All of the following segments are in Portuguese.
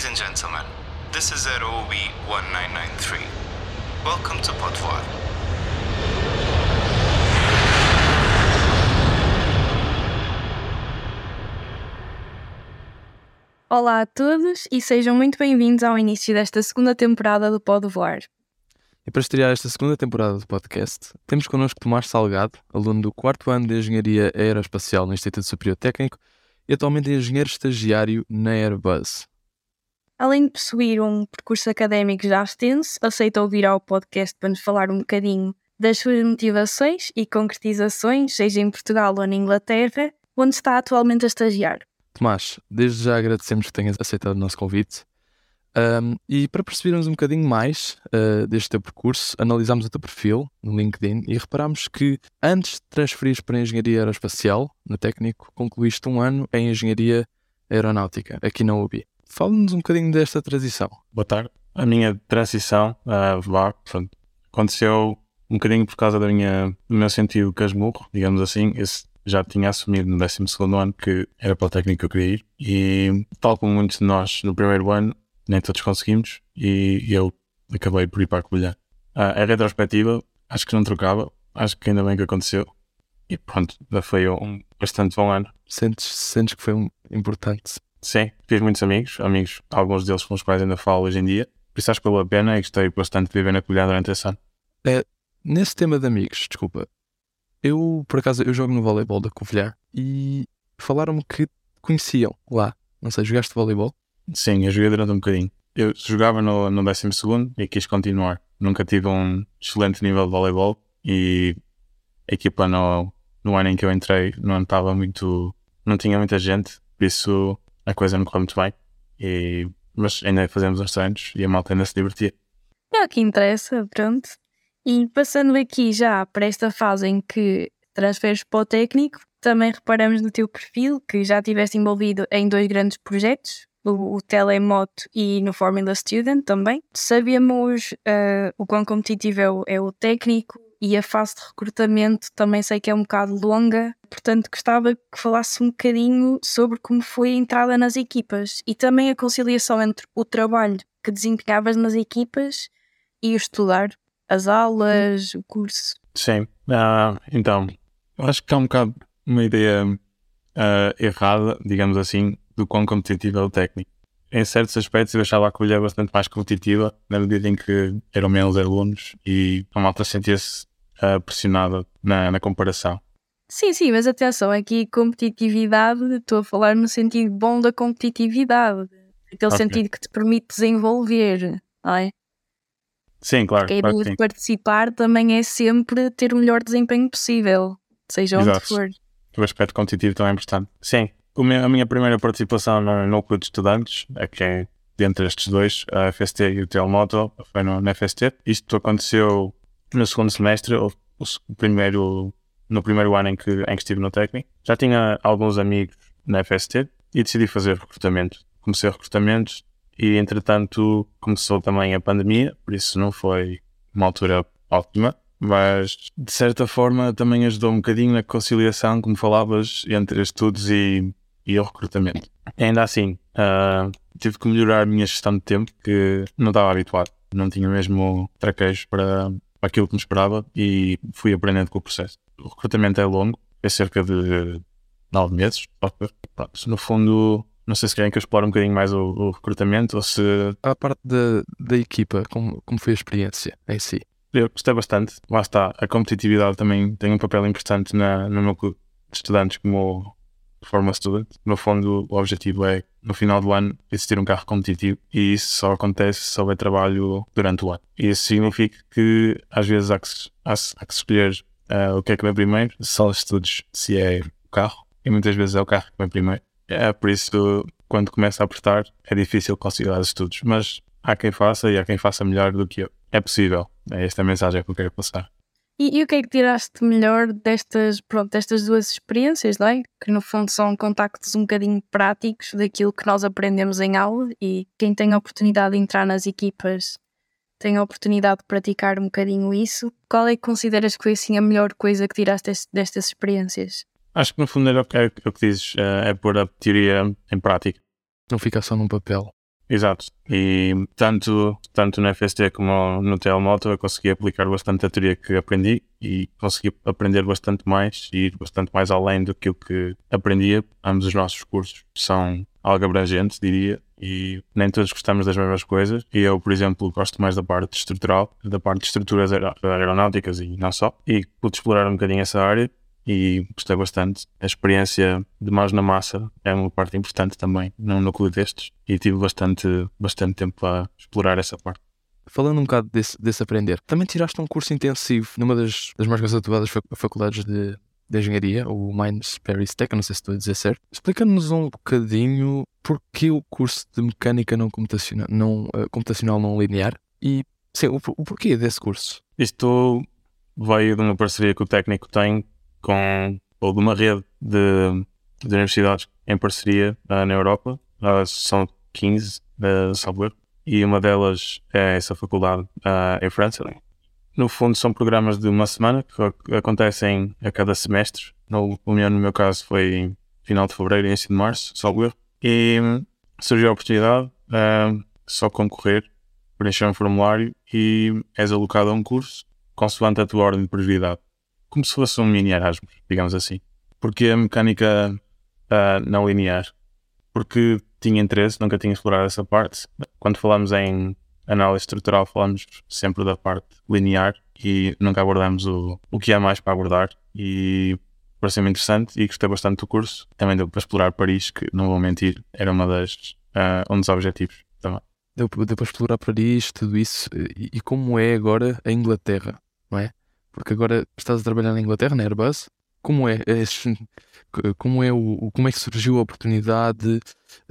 Ladies and gentlemen, this is ROB 1993. Welcome to Potvoar. Olá a todos e sejam muito bem-vindos ao início desta segunda temporada do Pode Voar. E para estrear esta segunda temporada do podcast, temos connosco Tomás Salgado, aluno do quarto ano de Engenharia Aeroespacial no Instituto Superior Técnico e atualmente engenheiro estagiário na Airbus. Além de possuir um percurso académico já extenso, aceitou vir ao podcast para nos falar um bocadinho das suas motivações e concretizações, seja em Portugal ou na Inglaterra, onde está atualmente a estagiar. Tomás, desde já agradecemos que tenhas aceitado o nosso convite. Um, e para percebermos um bocadinho mais uh, deste teu percurso, analisámos o teu perfil no LinkedIn e reparámos que antes de transferires para a Engenharia Aeroespacial, no técnico, concluíste um ano em Engenharia Aeronáutica, aqui na UBI. Fala-nos um bocadinho desta transição. Boa tarde. A minha transição uh, aconteceu um bocadinho por causa da minha, do meu sentido casmurro, digamos assim. Esse já tinha assumido no 12 ano que era para o técnico que eu queria ir. E, tal como muitos de nós no primeiro ano, nem todos conseguimos. E eu acabei por ir para a Covilhã. Uh, a retrospectiva, acho que não trocava. Acho que ainda bem que aconteceu. E pronto, já foi um bastante bom ano. Sentes, sentes que foi um importante? Sim, fiz muitos amigos, amigos, alguns deles com os quais ainda falo hoje em dia. Por isso acho que valeu a pena e gostei bastante de viver na Covilhã durante esse ano. É, nesse tema de amigos, desculpa, eu, por acaso, eu jogo no voleibol da Covilhã e falaram-me que conheciam lá. Não sei, jogaste voleibol? Sim, eu joguei durante um bocadinho. Eu jogava no, no 12 e quis continuar. Nunca tive um excelente nível de voleibol e a equipa no, no ano em que eu entrei não estava muito. não tinha muita gente, por isso a coisa não correu muito bem. E, mas ainda fazemos uns treinos e a malta ainda se divertia. É o que interessa, pronto. E passando aqui já para esta fase em que transferes para o técnico, também reparamos no teu perfil que já estiveste envolvido em dois grandes projetos, o, o Telemoto e no Formula Student também. Sabíamos uh, o quão competitivo é o, é o técnico e a fase de recrutamento também sei que é um bocado longa, portanto gostava que falasse um bocadinho sobre como foi a entrada nas equipas e também a conciliação entre o trabalho que desempenhavas nas equipas e o estudar, as aulas, o curso. Sim, uh, então, acho que há um bocado uma ideia uh, errada, digamos assim, do quão competitivo é o técnico. Em certos aspectos eu achava a colher bastante mais competitiva, na medida em que eram menos alunos e a malta sentia-se uh, pressionada na, na comparação. Sim, sim, mas atenção, aqui competitividade, estou a falar no sentido bom da competitividade, aquele okay. sentido que te permite desenvolver, não é? Sim, claro. Porque a claro de participar também é sempre ter o melhor desempenho possível, seja Exato. onde for. O aspecto competitivo também é importante. Sim, a minha primeira participação no núcleo de estudantes, é que é dentre estes dois, a FST e o Telmoto, foi no, na FST. Isto aconteceu no segundo semestre, ou o primeiro, no primeiro ano em que, em que estive no técnico. Já tinha alguns amigos na FST e decidi fazer recrutamento. Comecei recrutamento e, entretanto, começou também a pandemia, por isso não foi uma altura ótima, mas de certa forma também ajudou um bocadinho na conciliação, como falavas, entre estudos e, e o recrutamento. Ainda assim, uh, tive que melhorar a minha gestão de tempo, que não estava habituado, não tinha mesmo traquejo para, para aquilo que me esperava e fui aprendendo com o processo. O recrutamento é longo, é cerca de nove meses. Pronto, no fundo, não sei se querem que eu explore um bocadinho mais o, o recrutamento ou se. A parte da, da equipa, como, como foi a experiência em si? Eu gostei bastante. Lá está, a competitividade também tem um papel importante na, no núcleo de estudantes como Forma Student. No fundo, o objetivo é, no final do ano, existir um carro competitivo e isso só acontece se houver trabalho durante o ano. E isso significa que, às vezes, há que, há, há que escolher uh, o que é que vem primeiro, só os estudos, se é o carro, e muitas vezes é o carro que vem primeiro. É por isso, quando começa a apertar, é difícil os estudos, mas há quem faça e há quem faça melhor do que eu. É possível. É esta a mensagem que eu quero passar. E, e, o que é que tiraste melhor destas, pronto, destas duas experiências, não é? Que no fundo são contactos um bocadinho práticos daquilo que nós aprendemos em aula e quem tem a oportunidade de entrar nas equipas tem a oportunidade de praticar um bocadinho isso. Qual é que consideras que foi assim a melhor coisa que tiraste destas experiências? Acho que no fundo é o que, é o que dizes, é, é pôr a teoria em prática. Não fica só num papel. Exato. E tanto, tanto no FST como no Telemoto eu consegui aplicar bastante a teoria que aprendi e consegui aprender bastante mais e ir bastante mais além do que o que aprendia. Ambos os nossos cursos são algo abrangentes, diria, e nem todos gostamos das mesmas coisas. E eu, por exemplo, gosto mais da parte estrutural, da parte de estruturas aeronáuticas e não só. E pude explorar um bocadinho essa área e gostei bastante. A experiência de mãos na massa é uma parte importante também num núcleo destes e tive bastante, bastante tempo a explorar essa parte. Falando um bocado desse, desse aprender, também tiraste um curso intensivo numa das, das mais conceituadas faculdades de, de engenharia, o Mines Paris Tech, não sei se estou a dizer certo. Explica-nos um bocadinho porquê o curso de mecânica não computacional não, uh, computacional não linear e sim, o, o porquê desse curso. Isto veio de uma parceria que o técnico tem com, ou de uma rede de, de universidades em parceria uh, na Europa. Uh, são 15, uh, salvo e uma delas é essa faculdade em França. No fundo, são programas de uma semana que acontecem a cada semestre. No, no meu caso, foi em final de fevereiro, início de março, salvo E surgiu a oportunidade, só concorrer, preencher um formulário e és alocado a um curso consoante a tua ordem de prioridade como se fosse um mini Erasmus, digamos assim. Porque a mecânica uh, não linear? Porque tinha interesse, nunca tinha explorado essa parte. Quando falamos em análise estrutural, falamos sempre da parte linear e nunca abordamos o, o que há mais para abordar. E pareceu-me interessante e gostei bastante do curso. Também deu para explorar Paris, que não vou mentir, era uma das, uh, um dos objetivos também. Deu, deu para explorar Paris, tudo isso. E, e como é agora a Inglaterra, não é? Porque agora estás a trabalhar na Inglaterra, na Airbus. Como é, como é, o, como é que surgiu a oportunidade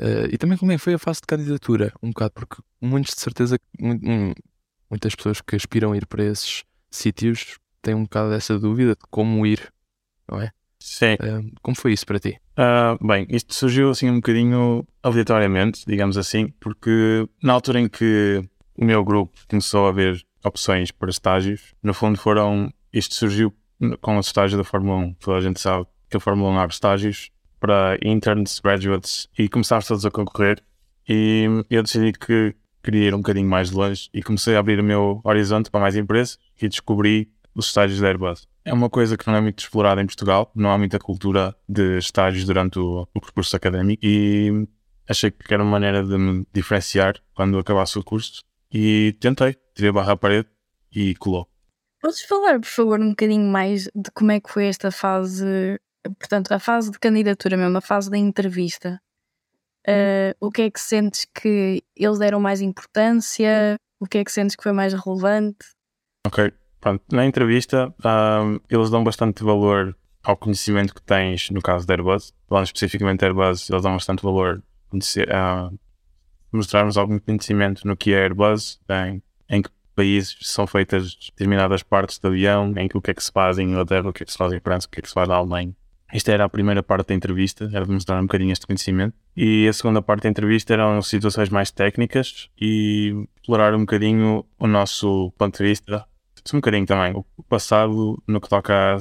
uh, e também como é que foi a fase de candidatura? Um bocado, porque muitos de certeza, muitas pessoas que aspiram a ir para esses sítios têm um bocado dessa dúvida de como ir, não é? Sim. Uh, como foi isso para ti? Uh, bem, isto surgiu assim um bocadinho aleatoriamente, digamos assim, porque na altura em que o meu grupo começou a ver opções para estágios, no fundo foram. Isto surgiu com o estágio da Fórmula 1. Toda a gente sabe que a Fórmula 1 abre estágios para interns, graduates e começámos todos a concorrer. E eu decidi que queria ir um bocadinho mais longe e comecei a abrir o meu horizonte para mais empresas e descobri os estágios da Airbus. É uma coisa que não é muito explorada em Portugal, não há muita cultura de estágios durante o, o percurso académico e achei que era uma maneira de me diferenciar quando acabasse o curso e tentei, tirei a barra à parede e colou. Podes falar, por favor, um bocadinho mais de como é que foi esta fase, portanto, a fase de candidatura mesmo, a fase da entrevista. Uh, o que é que sentes que eles deram mais importância? O que é que sentes que foi mais relevante? Ok, pronto. Na entrevista, um, eles dão bastante valor ao conhecimento que tens no caso da Airbus. Falando especificamente da Airbus, eles dão bastante valor a mostrarmos algum conhecimento no que é Airbus, em, em que países são feitas determinadas partes do avião, em que o que é que se faz em Inglaterra, o que é que se faz em França, o que é que se faz na Alemanha. Esta era a primeira parte da entrevista, era de mostrar um bocadinho este conhecimento. E a segunda parte da entrevista eram situações mais técnicas e explorar um bocadinho o nosso ponto de vista, um bocadinho também o passado no que toca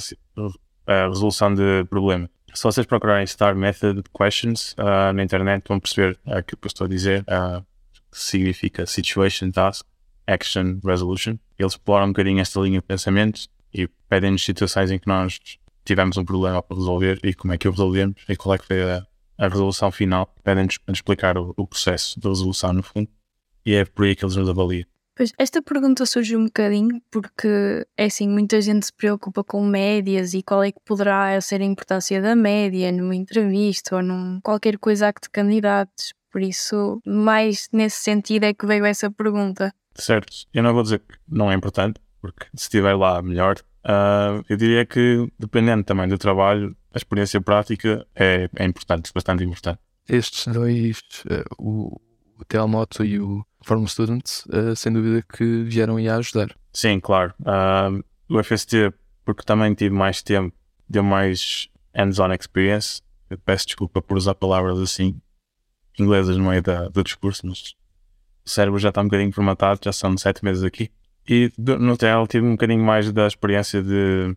à resolução de problemas. Se vocês procurarem Star Method Questions uh, na internet, vão perceber uh, aquilo que eu estou a dizer, uh, que significa Situation, Task, Action, Resolution. Eles exploram um bocadinho esta linha de pensamento e pedem-nos situações em que nós tivemos um problema para resolver e como é que o resolvemos e qual é que foi a, a resolução final. Pedem-nos para explicar o, o processo de resolução, no fundo, e é por aí que eles nos avaliam. Pois, esta pergunta surge um bocadinho porque, é assim, muita gente se preocupa com médias e qual é que poderá ser a importância da média numa entrevista ou num qualquer coisa a que te candidates. Por isso, mais nesse sentido é que veio essa pergunta. Certo. Eu não vou dizer que não é importante, porque se estiver lá, melhor. Uh, eu diria que, dependendo também do trabalho, a experiência prática é, é importante, bastante importante. Estes dois, uh, o, o Telmoto e o Forum Students, uh, sem dúvida que vieram a ajudar. Sim, claro. Uh, o FST, porque também tive mais tempo, deu mais hands-on experience. Eu peço desculpa por usar palavras assim, inglesas no meio da, do discurso, mas o cérebro já está um bocadinho formatado, já são sete meses aqui. E no TL tive um bocadinho mais da experiência de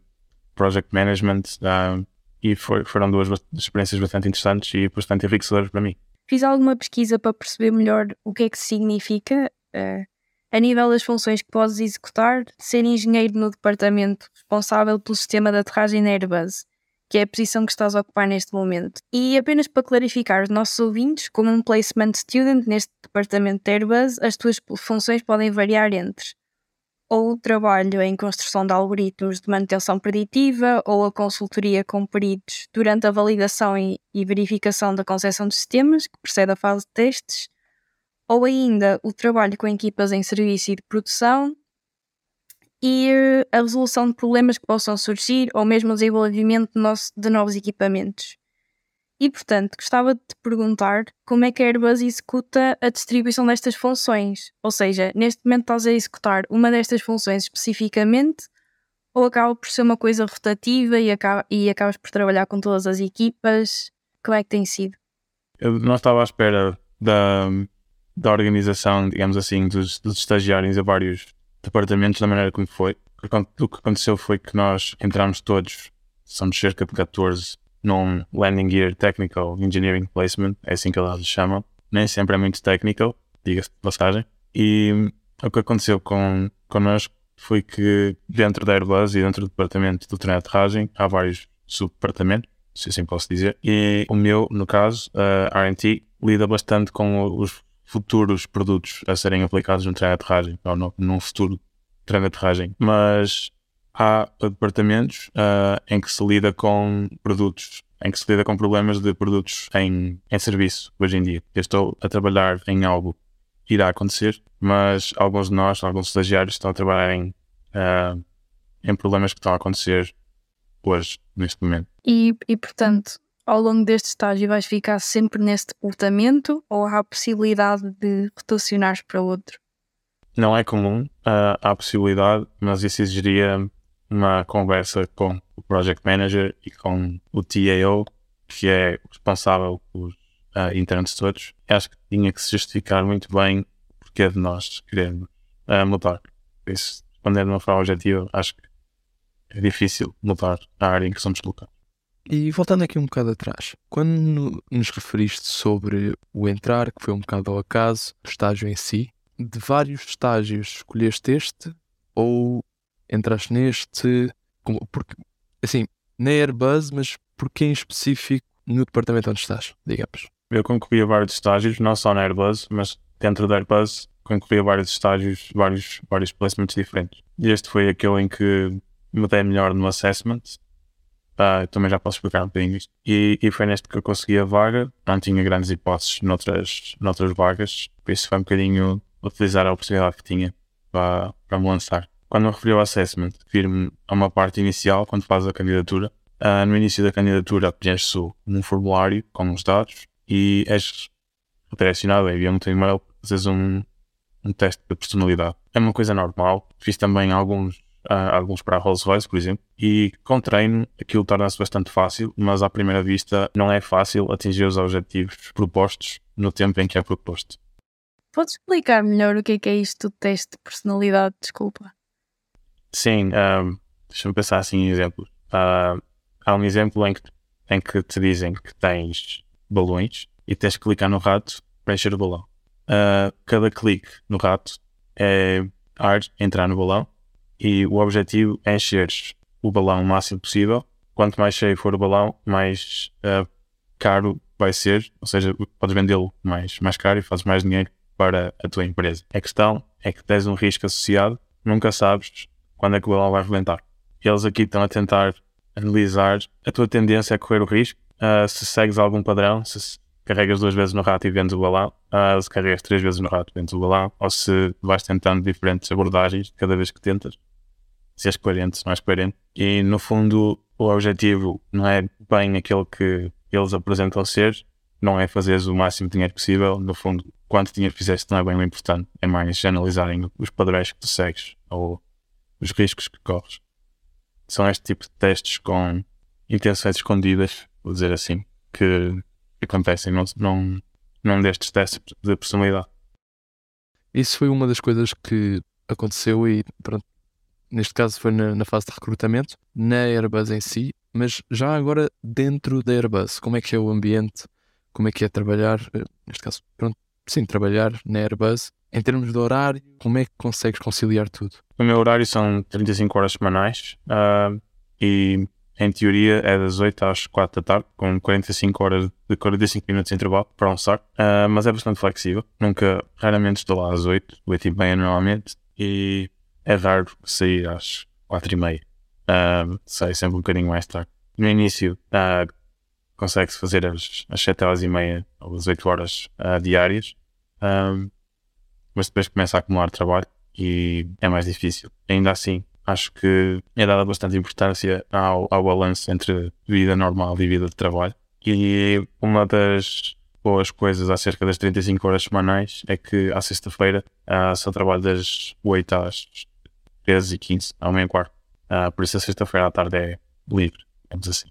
project management uh, e foi, foram duas experiências bastante interessantes e bastante enriquecedoras para mim. Fiz alguma pesquisa para perceber melhor o que é que significa, uh, a nível das funções que podes executar, ser engenheiro no departamento responsável pelo sistema de aterragem na Airbus, que é a posição que estás a ocupar neste momento. E apenas para clarificar os nossos ouvintes, como um placement student neste departamento de Airbus, as tuas funções podem variar entre ou o trabalho em construção de algoritmos de manutenção preditiva ou a consultoria com peritos durante a validação e, verificação da concepção de sistemas, que precede a fase de testes, ou ainda o trabalho com equipas em serviço e de produção e eh, a resolução de problemas que possam surgir ou mesmo o desenvolvimento de novos equipamentos. E, portanto, gostava de te perguntar como é que a Airbus executa a distribuição destas funções. Ou seja, neste momento estás a executar uma destas funções especificamente ou acaba por ser uma coisa rotativa e, acaba, e acabas por trabalhar com todas as equipas? Como é que tem sido? Eu não estava à espera da, da organização, digamos assim, dos, dos estagiários a vários departamentos da maneira como foi. O que aconteceu foi que nós entramos todos, somos cerca de 14 num Landing Gear Technical Engineering Placement, é assim que elas chamam. Nem sempre é muito technical, diga-se de passagem. E o que aconteceu com, connosco foi que dentro da Airbus e dentro do departamento do treino de aterragem há vários subdepartamentos, se assim posso dizer. E o meu, no caso, a R&T, lida bastante com os futuros produtos a serem aplicados no treino de aterragem, ou no, num futuro treino de aterragem. Mas há departamentos uh, em que se lida com produtos, em que se lida com problemas de produtos em, em serviço hoje em dia. Eu estou a trabalhar em algo que irá acontecer, mas alguns de nós, alguns estagiários, estão a trabalhar em, uh, em problemas que estão a acontecer hoje, neste momento. E, e portanto, ao longo deste estágio vais ficar sempre nesse departamento ou há a possibilidade de rotacionares para outro? Não é comum, uh, há a possibilidade, mas isso exigiria uma conversa com o Project Manager e com o TAO, que é responsável pelos uh, internos todos. Acho que tinha que se justificar muito bem porque é de nós queremos uh, mudar. Por isso, respondendo de uma forma objetiva, acho que é difícil mudar a área em que somos colocados. E voltando aqui um bocado atrás, quando nos referiste sobre o entrar, que foi um bocado ao acaso, o estágio em si, de vários estágios escolheste este ou entraste neste? Como, porque, assim, na Airbus, mas porquê em específico no departamento onde estás, digamos? Eu concorri a vários estágios, não só na Airbus, mas dentro da Airbus concorri a vários estágios, vários, vários placements diferentes. E este foi aquele em que me dei melhor no assessment. Uh, também já posso explicar um bocadinho isto. E, e, foi neste que eu consegui a vaga. Não tinha grandes hipóteses noutras, noutras vagas, por isso foi um bocadinho utilizar a oportunidade que tinha para, para me lançar. Quando me referi ao assessment, refiro-me a uma parte inicial, quando faz a candidatura. Uh, no início da candidatura, preenches um formulário com os dados e és redirecionado, envia-me um e-mail, fazes um, um teste de personalidade. É uma coisa normal. Fiz também alguns, uh, alguns para a Rolls-Royce, por exemplo, e com treino aquilo torna-se bastante fácil, mas à primeira vista não é fácil atingir os objetivos propostos no tempo em que é proposto. Podes explicar melhor o que é, que é isto do teste de personalidade? Desculpa. Sim, um, deixa-me pensar assim em exemplos. Uh, há um exemplo em que, em que te dizem que tens balões e tens que clicar no rato para encher o balão. Uh, cada clique no rato é ar entrar no balão e o objetivo é encher o balão o máximo possível. Quanto mais cheio for o balão, mais uh, caro vai ser, ou seja, podes vendê-lo mais, mais caro e fazes mais dinheiro para a tua empresa. A questão é que tens um risco associado, nunca sabes quando é que o balão vai rebentar. Eles aqui estão a tentar analisar a tua tendência a correr o risco, uh, se segues algum padrão, se carregas duas vezes no rato e vendes o balão, uh, se carregas três vezes no rato e vendes o balão, ou se vais tentando diferentes abordagens cada vez que tentas, se és coerente, se não és coerente. E no fundo, o objetivo não é bem aquele que eles apresentam ser, não é fazeres o máximo de dinheiro possível. No fundo, quanto dinheiro fizeste não é bem o importante, é mais analisarem os padrões que tu segues ou os riscos que corres. São este tipo de testes com intenções escondidas, vou dizer assim, que acontecem num, num, num destes testes de personalidade. Isso foi uma das coisas que aconteceu e pronto, neste caso foi na, na, fase de recrutamento, na Airbus em si, mas já agora dentro da Airbus, como é que é o ambiente? como é que é trabalhar, eh, neste caso, pronto, sim, trabalhar na Airbus. Em termos de horário, como é que consegues conciliar tudo? O meu horário são 35 horas semanais uh, e em teoria é das 8 às 4 da tarde, com 45 horas de 45 minutos de intervalo para almoçar, uh, mas é bastante flexível. Nunca, raramente estou lá às 8, 8 e meia normalmente, e é raro sair às 4 e meia. Uh, saio sempre um bocadinho mais tarde. No início, uh, consegue-se fazer as 7 horas e meia ou as 8 horas uh, diárias, mas depois começa a acumular trabalho e é mais difícil. Ainda assim, acho que é dada bastante importância ao, ao balanço entre vida normal e vida de trabalho. E uma das boas coisas acerca das 35 horas semanais é que à sexta-feira uh, só trabalho das 8 às 13 e 15, ao meio quarto. Uh, por isso a sexta-feira à tarde é livre, digamos assim.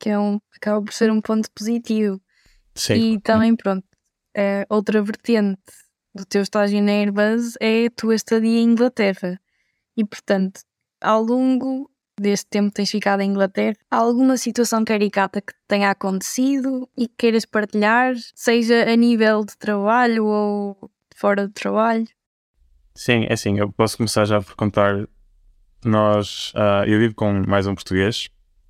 Que é um, acaba por ser um ponto positivo. Sim. E também, pronto, é outra vertente do teu estágio na Airbus é a tua estadia em Inglaterra. E, portanto, ao longo deste tempo que tens ficado em Inglaterra, há alguma situação caricata que tenha acontecido e que queiras partilhar, seja a nível de trabalho ou fora do trabalho? Sim, é assim, eu posso começar já por contar. Nós, uh, eu vivo com mais um português,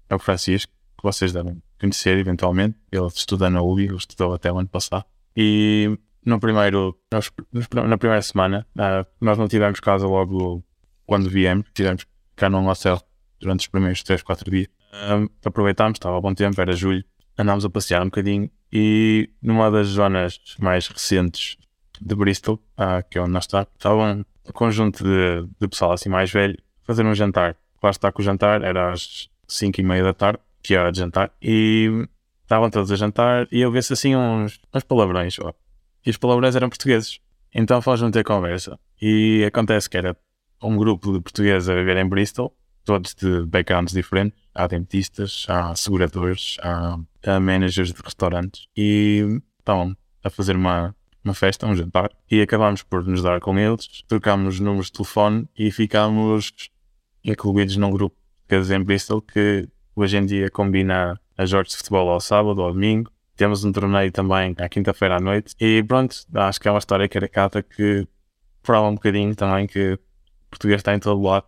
é o Francisco, que vocês devem conhecer eventualmente. Ele estuda na UBI, ele estudou até o ano passado. E no primeiro, nós, na primeira semana, uh, nós não tivemos casa logo quando viemos, tivemos cá num hotel durante os primeiros 3, 4 dias. Uh, aproveitámos, estava a bom tempo, era julho, andámos a passear um bocadinho e numa das zonas mais recentes de Bristol, uh, que é onde nós estamos, estava um conjunto de, de pessoal assim mais velho fazer um jantar. Lá está com o jantar, era às 5 e meia da tarde, que era de jantar, e estavam todos a jantar e eu vi-se assim uns, uns palavrões. Ó e os palavrões eram portugueses. Então fomos ter conversa. E acontece que era um grupo de portugueses a viver em Bristol, todos de backgrounds diferentes. Há dentistas, há seguradores, há, há managers de restaurantes. E estavam a fazer uma, uma festa, um jantar. E acabámos por nos dar com eles, trocámos números de telefone e ficámos incluídos num grupo de portugueses em Bristol que hoje em dia combina a jogos de futebol ao sábado ou ao domingo temos um torneio também à quinta-feira à noite. E pronto, acho que é uma história caricata que prova um bocadinho também que o português está em todo lado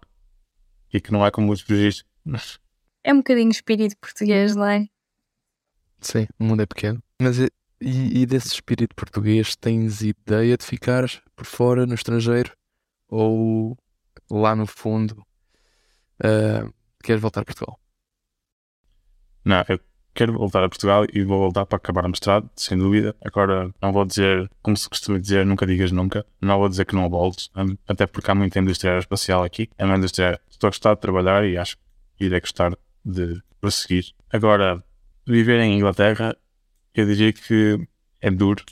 e que não é como muitos registros. É um bocadinho espírito português, não é? Sim, o mundo é pequeno. Mas e, e desse espírito português, tens ideia de ficar por fora, no estrangeiro? Ou lá no fundo, uh, queres voltar a Portugal? Não, eu quero voltar a Portugal e vou voltar para acabar o mestrado, sem dúvida. Agora, não vou dizer, como se costuma dizer, nunca digas nunca. Não vou dizer que não volto, até porque há muita indústria aeroespacial aqui. É uma indústria estou a gostar de trabalhar e acho que irei gostar de prosseguir. Agora, viver em Inglaterra, eu diria que é duro,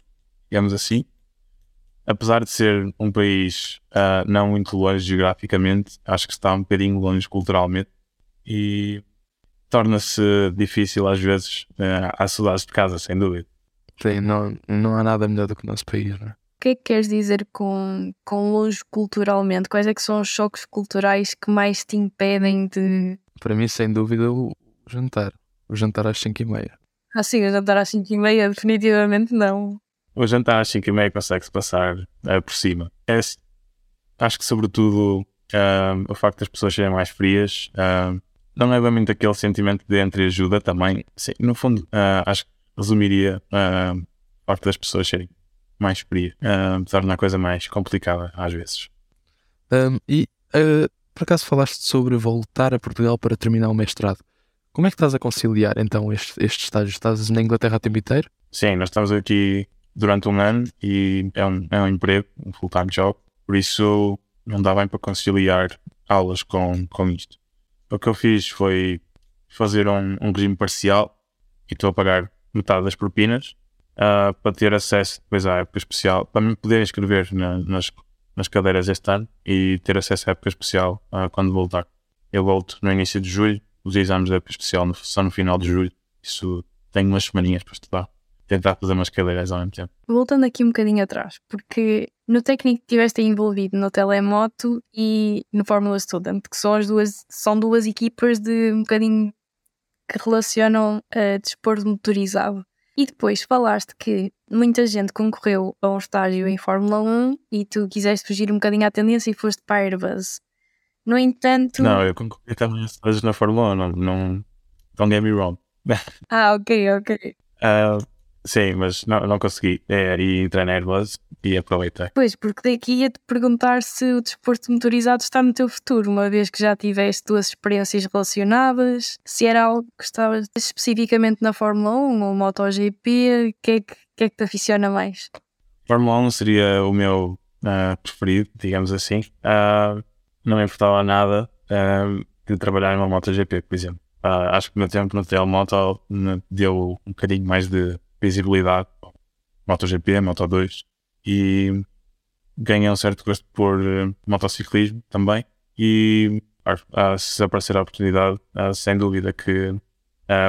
digamos assim. Apesar de ser um país uh, não muito longe geograficamente, acho que está um bocadinho longe culturalmente. E torna-se difícil às vezes. Uh, há saudades de casa, sem dúvida. Sim, não, não há nada melhor do que o nosso país, não é? O que é que queres dizer com, com longe culturalmente? Quais é que são os choques culturais que mais te impedem de... Para mim, sem dúvida, o jantar. O jantar às 5 e meia. Ah sim, o jantar às 5 e meia definitivamente não. O jantar às 5 e meia consegue-se passar uh, por cima. É, acho que sobretudo uh, o facto das pessoas serem mais frias não é bem muito aquele sentimento de entreajuda também. Sim, no fundo, uh, acho que resumiria uh, o facto das pessoas serem mais frias, uh, torna a coisa mais complicada às vezes. Um, e uh, por acaso falaste sobre voltar a Portugal para terminar o mestrado. Como é que estás a conciliar então este, este estágio? Estás na Inglaterra o tempo inteiro? Sim, nós estamos aqui durante um ano e é um, é um emprego, um full-time job, por isso não dá bem para conciliar aulas com, com isto o que eu fiz foi fazer um, um regime parcial e estou a pagar metade das propinas uh, para ter acesso depois à época especial, para me poder inscrever na, nas, nas cadeiras este ano e ter acesso à época especial uh, quando voltar. Eu volto no início de julho, os exames da época especial no, no final de julho, isso tenho umas semaninhas para estudar tentar fazer umas cadeiras ao mesmo tempo. Voltando aqui um bocadinho atrás, porque no técnico estiveste envolvido no telemoto e no Fórmula Student, que são as duas, são duas equipas de um bocadinho que relacionam a desporto motorizado. E depois falaste que muita gente concorreu a um estágio em Fórmula 1 e tu quiseste fugir um bocadinho à tendência e foste para a Airbus. No entanto. Não, eu concorri também às coisas na Fórmula 1, não, não. Don't get me wrong. Ah, ok, ok. Ah, sim, mas não, não consegui. É, e entrei na Airbus e aproveitei. Pois, porque daqui ia-te perguntar se o desporto motorizado está no teu futuro, uma vez que já tiveste duas experiências relacionadas, se era algo que estavas especificamente na Fórmula 1 ou MotoGP, o que, é que, que é que te aficiona mais? Fórmula 1 seria o meu ah, preferido, digamos assim. Ah, não me importava nada ah, de trabalhar numa MotoGP, por exemplo. Acho que o meu tempo no Telemoto deu um bocadinho mais de visibilidade. MotoGP, Moto2. E ganhei um certo gosto por eh, motociclismo também. E ah, se aparecer a oportunidade, ah, sem dúvida que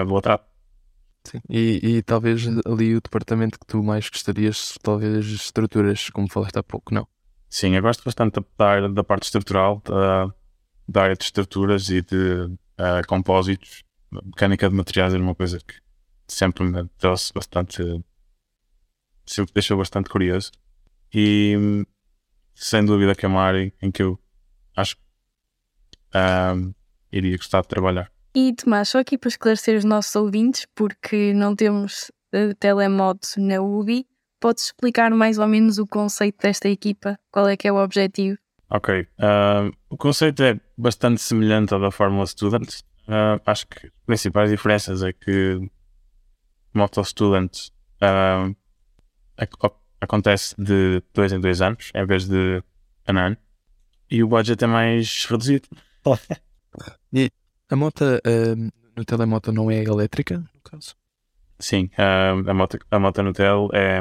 vou atrás. Sim. E, e talvez ali o departamento que tu mais gostarias, talvez estruturas, como falaste há pouco, não? Sim, eu gosto bastante da, da parte estrutural, da, da área de estruturas e de compósitos. Mecânica de materiais era uma coisa que sempre me trouxe bastante. sempre deixou bastante curioso. E sem dúvida que é uma área em que eu acho que ah, iria gostar de trabalhar. E Tomás, só aqui para esclarecer os nossos ouvintes, porque não temos uh, telemoto na UBI, podes explicar mais ou menos o conceito desta equipa? Qual é que é o objetivo? Ok. ah, o conceito é bastante semelhante ao da Fórmula Student. Ah, acho que as principais diferenças é que Moto Student ah, ac- acontece de dois em dois anos, em vez de um ano. E o budget é mais reduzido. A moto ahm, no telemoto não é elétrica, no caso? Sim, ah, a, moto, a moto no Tel é,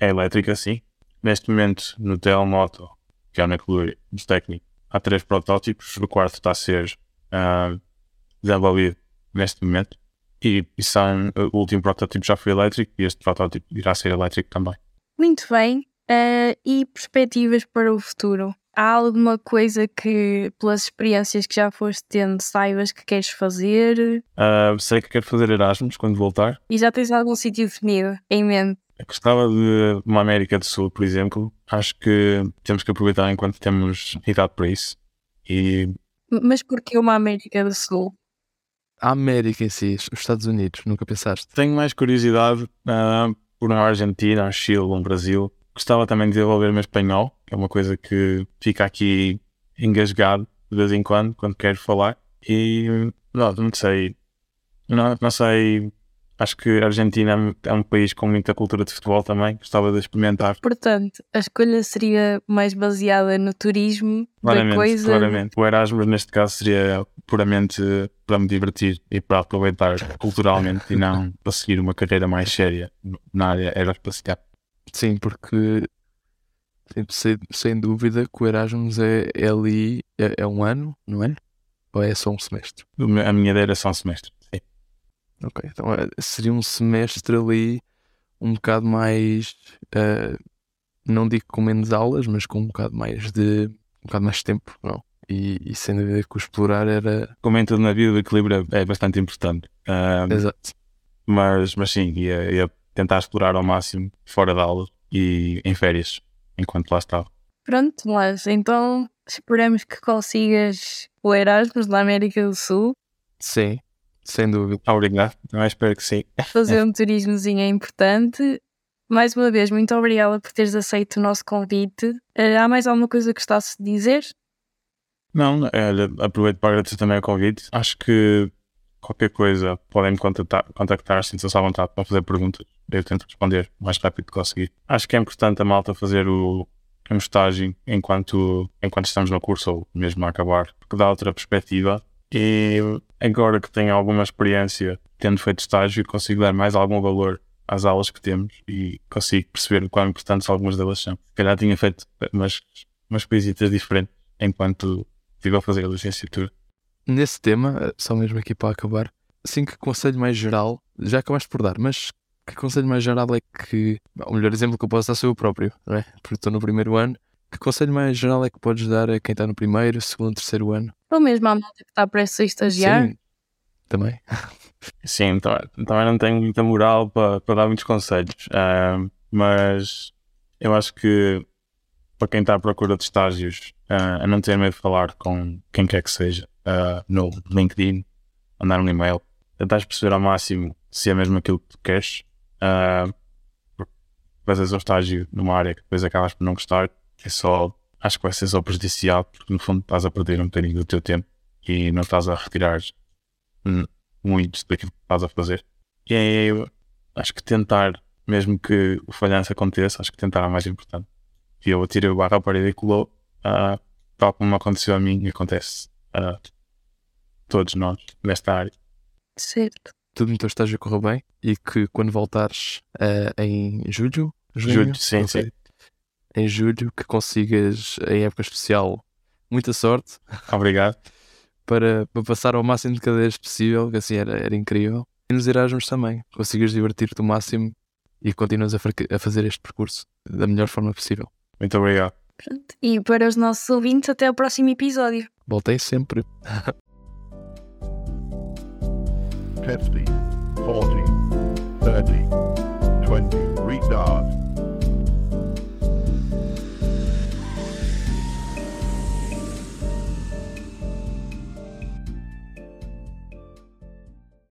é elétrica, sim. Neste momento, no Tel Moto, que é o núcleo do técnico, há três protótipos. O quarto está a ser ah, desenvolvido neste momento. E, e são, o último protótipo já foi elétrico e este protótipo irá ser elétrico também. Muito bem. Uh, e perspectivas para o futuro? Há alguma coisa que, pelas experiências que já foste tendo, saibas que queres fazer? Ah, sei que quero fazer Erasmus quando voltar. E já tens algum sítio definido em mente? Eu gostava de uma América do Sul, por exemplo. Acho que temos que aproveitar enquanto temos idade para isso. E Mas porquê uma América do Sul? A América em si, os Estados Unidos, nunca pensaste? tenho mais curiosidade ah, por uma Argentina, um Chile, um Brasil. Gostava também de desenvolver o meu espanhol, que é uma coisa que fica aqui engasgado de vez em quando, quando quero falar. E não, não sei. Não, não sei. Acho que a Argentina é um país com muita cultura de futebol também. Gostava de experimentar. Portanto, a escolha seria mais baseada no turismo da Claramente, coisa. claramente. O Erasmus, neste caso, seria puramente para me divertir e para aproveitar culturalmente e não para seguir uma carreira mais séria na área aeroespacial. Sim, porque sim, sem, sem dúvida que o Erasmus é, é ali, é, é um ano, não é? Ou é só um semestre? A minha ideia era só um semestre. Ok, então eh, seria um semestre ali um bocado mais, eh, não digo com menos aulas, mas com um bocado mais de, um bocado mais de tempo, não? E, e sem dúvida que o explorar era, Como em tudo na vida, o equilíbrio é bastante importante. Ah, exato, mas, mas sim, ia, ia tentar explorar ao máximo fora da aula e em férias, enquanto lá estava. Pronto, mas então esperamos que consigas o Erasmus na América do Sul. sim, sem dúvida. Obrigado. Eu espero que sim. Fazer um turismozinho é importante. Mais uma vez, muito obrigada por teres aceito o nosso convite. Eh, há mais alguma coisa que gostasses de dizer? Não, olha, aproveito para agradecer também o convite. Acho que qualquer coisa podem me contactar, contactar sintam-se à vontade para fazer perguntas. Eu tento responder o mais rápido que conseguir. Acho que é importante a malta fazer o, um estágio enquanto, enquanto estamos no curso ou mesmo a acabar, porque dá outra perspectiva. E agora que tenho alguma experiência tendo feito estágio, consigo dar mais algum valor às aulas que temos e consigo perceber o quão importantes algumas delas são. Se calhar tinha feito umas, umas coisitas diferentes enquanto estive a fazer a licenciatura. Nesse tema, só mesmo aqui para acabar, assim que conselho mais geral, já acabaste por dar, mas que conselho mais geral é que, o melhor exemplo que eu posso dar sou eu próprio, não é? Porque estou no primeiro ano, que conselho mais geral é que podes dar a quem está no primeiro, segundo, terceiro ano? Ou mesmo à malta que está prestes a estagiar? Sim, também. Sim, também, também não tenho muita moral para, para dar muitos conselhos, ah, mas eu acho que para quem está à procura de estágios, ah, a não ter medo de falar com quem quer que seja, ah, no LinkedIn, mandar um e-mail, tentar perceber ao máximo se é mesmo aquilo que tu queres. Uh, fazes um estágio numa área que depois acabas por não gostar, é só, acho que vai ser só prejudicial, porque no fundo estás a perder um bocadinho do teu tempo e não estás a retirar muito daquilo que estás a fazer. E é, eu acho que tentar, mesmo que o falhanço aconteça, acho que tentar é mais importante. E eu atirei o barro à parede e colou, uh, tal como aconteceu a mim e acontece a todos nós nesta área. Certo. Tudo no teu estágio correu bem e que quando voltares uh, em julho, junho, Julho, sim, sim. Em julho, que consigas em época especial muita sorte Obrigado. para, para passar ao máximo de cadeiras possível, que assim era, era incrível. E nos Erasmus também, consigas divertir-te o máximo e continuas a, a fazer este percurso da melhor forma possível. Muito obrigado. Pronto. E para os nossos ouvintes, até o próximo episódio. Voltei sempre. Pepsi, 40, 30,